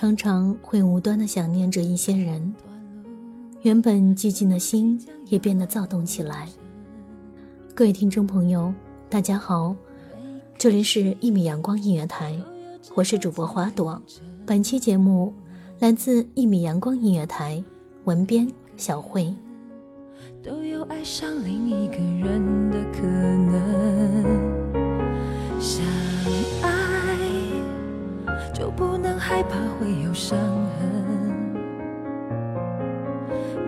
常常会无端的想念着一些人，原本寂静的心也变得躁动起来。各位听众朋友，大家好，这里是一米阳光音乐台，我是主播花朵。本期节目来自一米阳光音乐台，文编小慧。都有爱上另一个人的可能。不能害怕会有伤痕。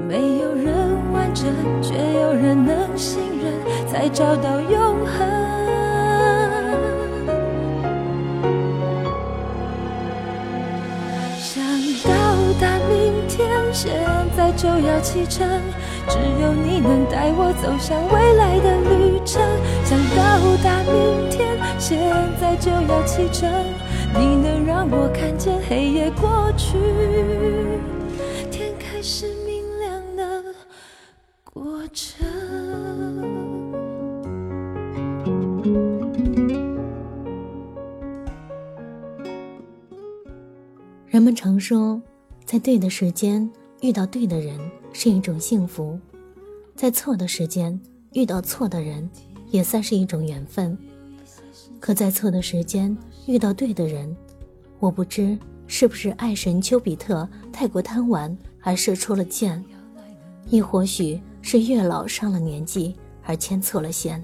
没有人完整，却有人能信任，才找到永恒。想到达明天，现在就要启程，只有你能带我走向未来的旅程。想到达明天，就要启程。你能让我看见黑夜过去，天开始明亮的过程。人们常说，在对的时间遇到对的人是一种幸福，在错的时间遇到错的人也算是一种缘分。可在错的时间遇到对的人，我不知是不是爱神丘比特太过贪玩而射出了箭，亦或许是月老上了年纪而牵错了线。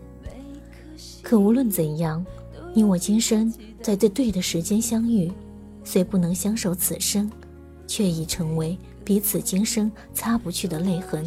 可无论怎样，你我今生在这对的时间相遇，虽不能相守此生，却已成为彼此今生擦不去的泪痕。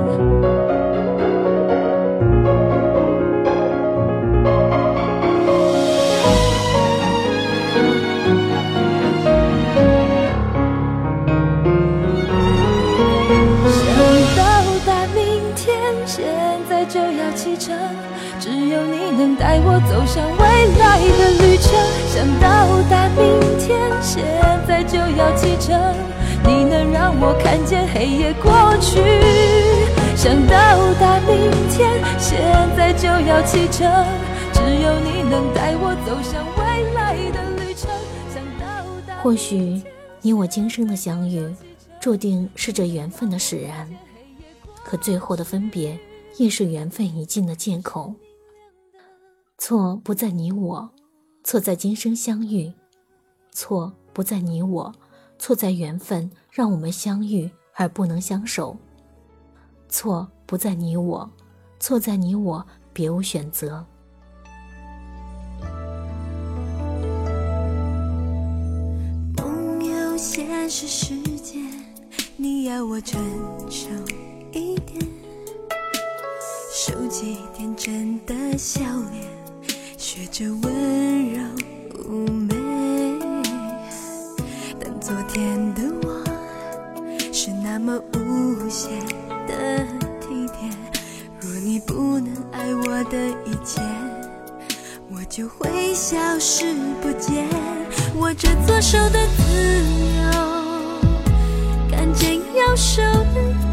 只有你能带我走向未来的旅程，想到达明天，现在就要启程。你能让我看见黑夜过去。想到达明天，现在就要启程。只有你能带我走向未来的旅程。想到达，或许你我今生的相遇，注定是这缘分的使然。可最后的分别，亦是缘分已尽的借口。错不在你我，错在今生相遇；错不在你我，错在缘分让我们相遇而不能相守。错不在你我，错在你我别无选择。梦游现实世界，你要我承受，收集天真的笑脸，学着温柔妩媚。但昨天的我是那么无邪的体贴，若你不能爱我的一切。我就会消失不见。握着左手的自由，看见右手的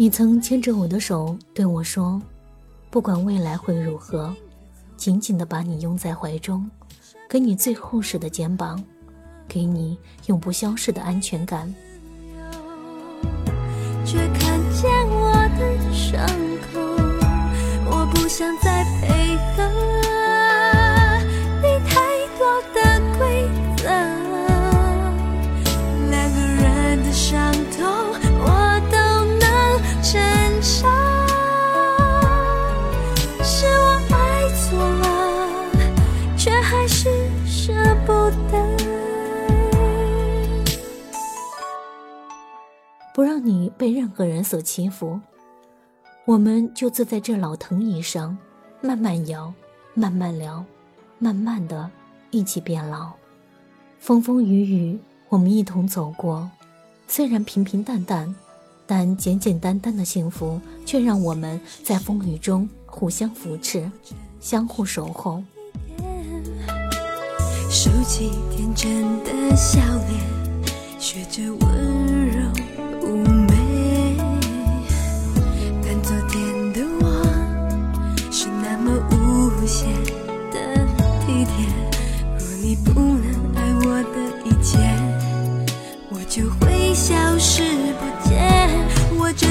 你曾牵着我的手对我说：“不管未来会如何，紧紧地把你拥在怀中。”给你最厚实的肩膀，给你永不消逝的安全感。却看见我的伤口，我不想再配合被任何人所欺负，我们就坐在这老藤椅上，慢慢摇，慢慢聊，慢慢的一起变老。风风雨雨，我们一同走过，虽然平平淡淡，但简简单单的幸福，却让我们在风雨中互相扶持，相互守候。收起天真的笑脸，学着温无邪的体贴，若你不能爱我的一切，我就会消失不见。握着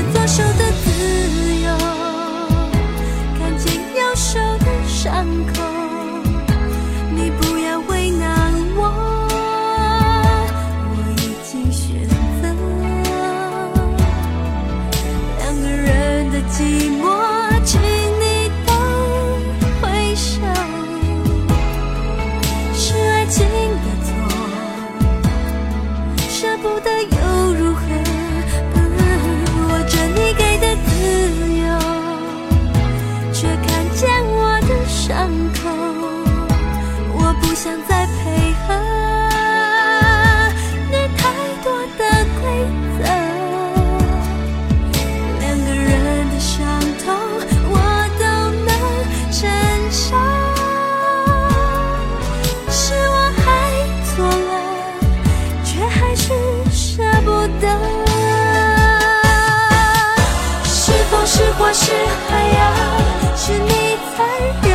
是你在对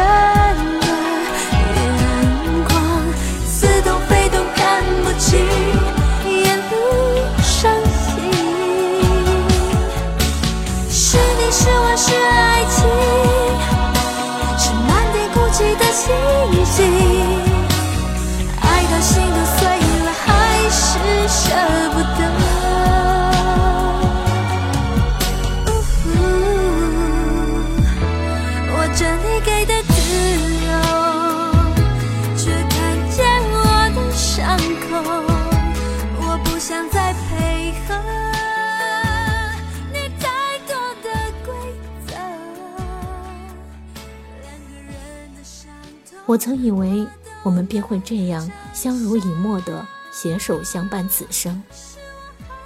我曾以为我们便会这样相濡以沫的携手相伴此生，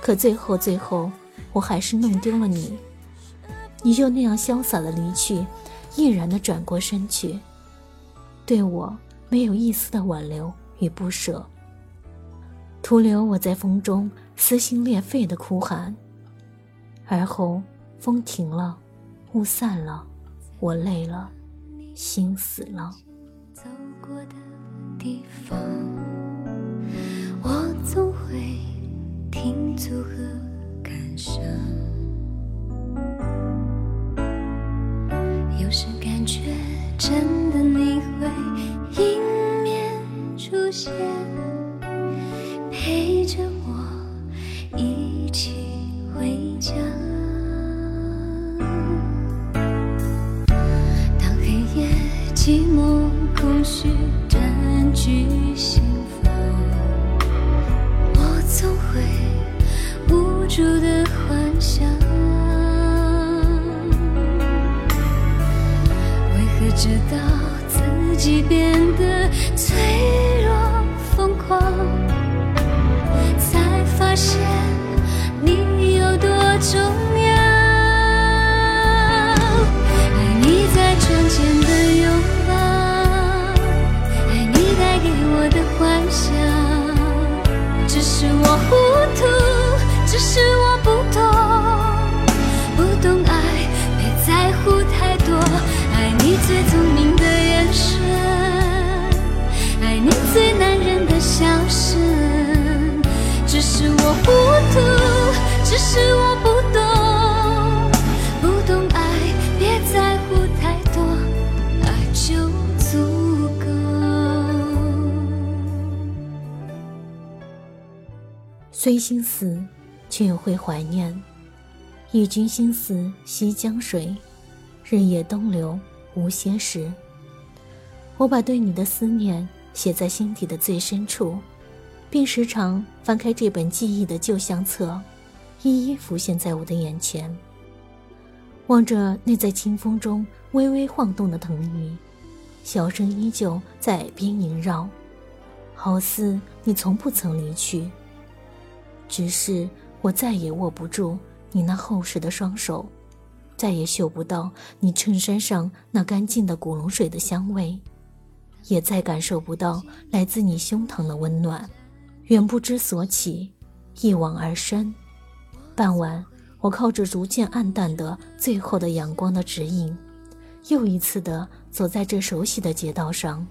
可最后最后，我还是弄丢了你。你就那样潇洒的离去，毅然的转过身去，对我没有一丝的挽留与不舍，徒留我在风中撕心裂肺的哭喊。而后，风停了，雾散了，我累了，心死了。过的地方，我总会停足和感伤。有时感觉真的你会是我糊涂，只是我不懂，不懂爱，别在乎太多，爱就足够。虽心死，却又会怀念。忆君心似西江水，日夜东流，无歇时。我把对你的思念写在心底的最深处，并时常翻开这本记忆的旧相册，一一浮现在我的眼前。望着那在清风中微微晃动的藤椅，笑声依旧在耳边萦绕，好似你从不曾离去。只是我再也握不住你那厚实的双手，再也嗅不到你衬衫上那干净的古龙水的香味，也再感受不到来自你胸膛的温暖。远不知所起，一往而深。傍晚，我靠着逐渐暗淡的最后的阳光的指引，又一次的走在这熟悉的街道上。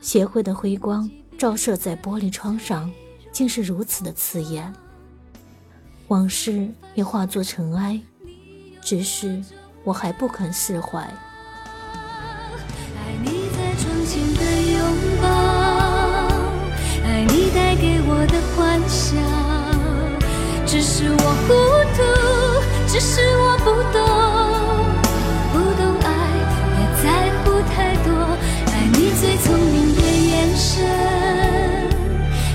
协会的辉光照射在玻璃窗上。竟是如此的刺眼，往事也化作尘埃，只是我还不肯释怀。是我不懂，不懂爱，别在乎太多。爱你最聪明的眼神，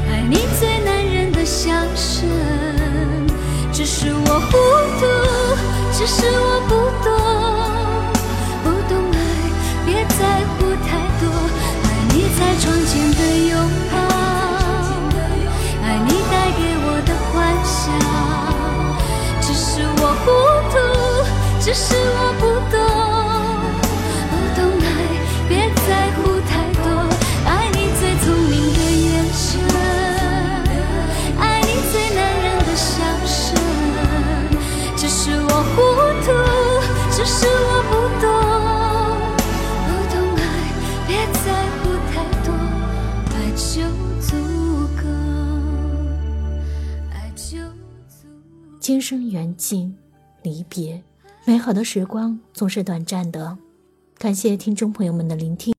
爱你最男人的笑声。只是我糊涂，只是我不是我不懂，不懂爱，别在乎太多。爱你最聪明的眼神，爱你最男人的笑声。只是我糊涂，只是我不懂，不懂爱，别在乎太多，爱就足够，爱就足够。今生缘尽，离别，美好的时光总是短暂的。感谢听众朋友们的聆听。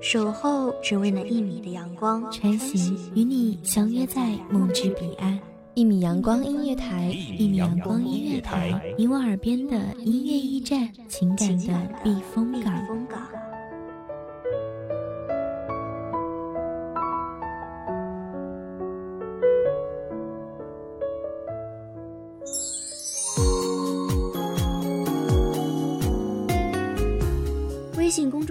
守候只为那一米的阳光，穿行与你相约在梦之彼岸。一米阳光音乐台，一米阳光音乐台，你我耳边的音乐驿站，情感的避风港。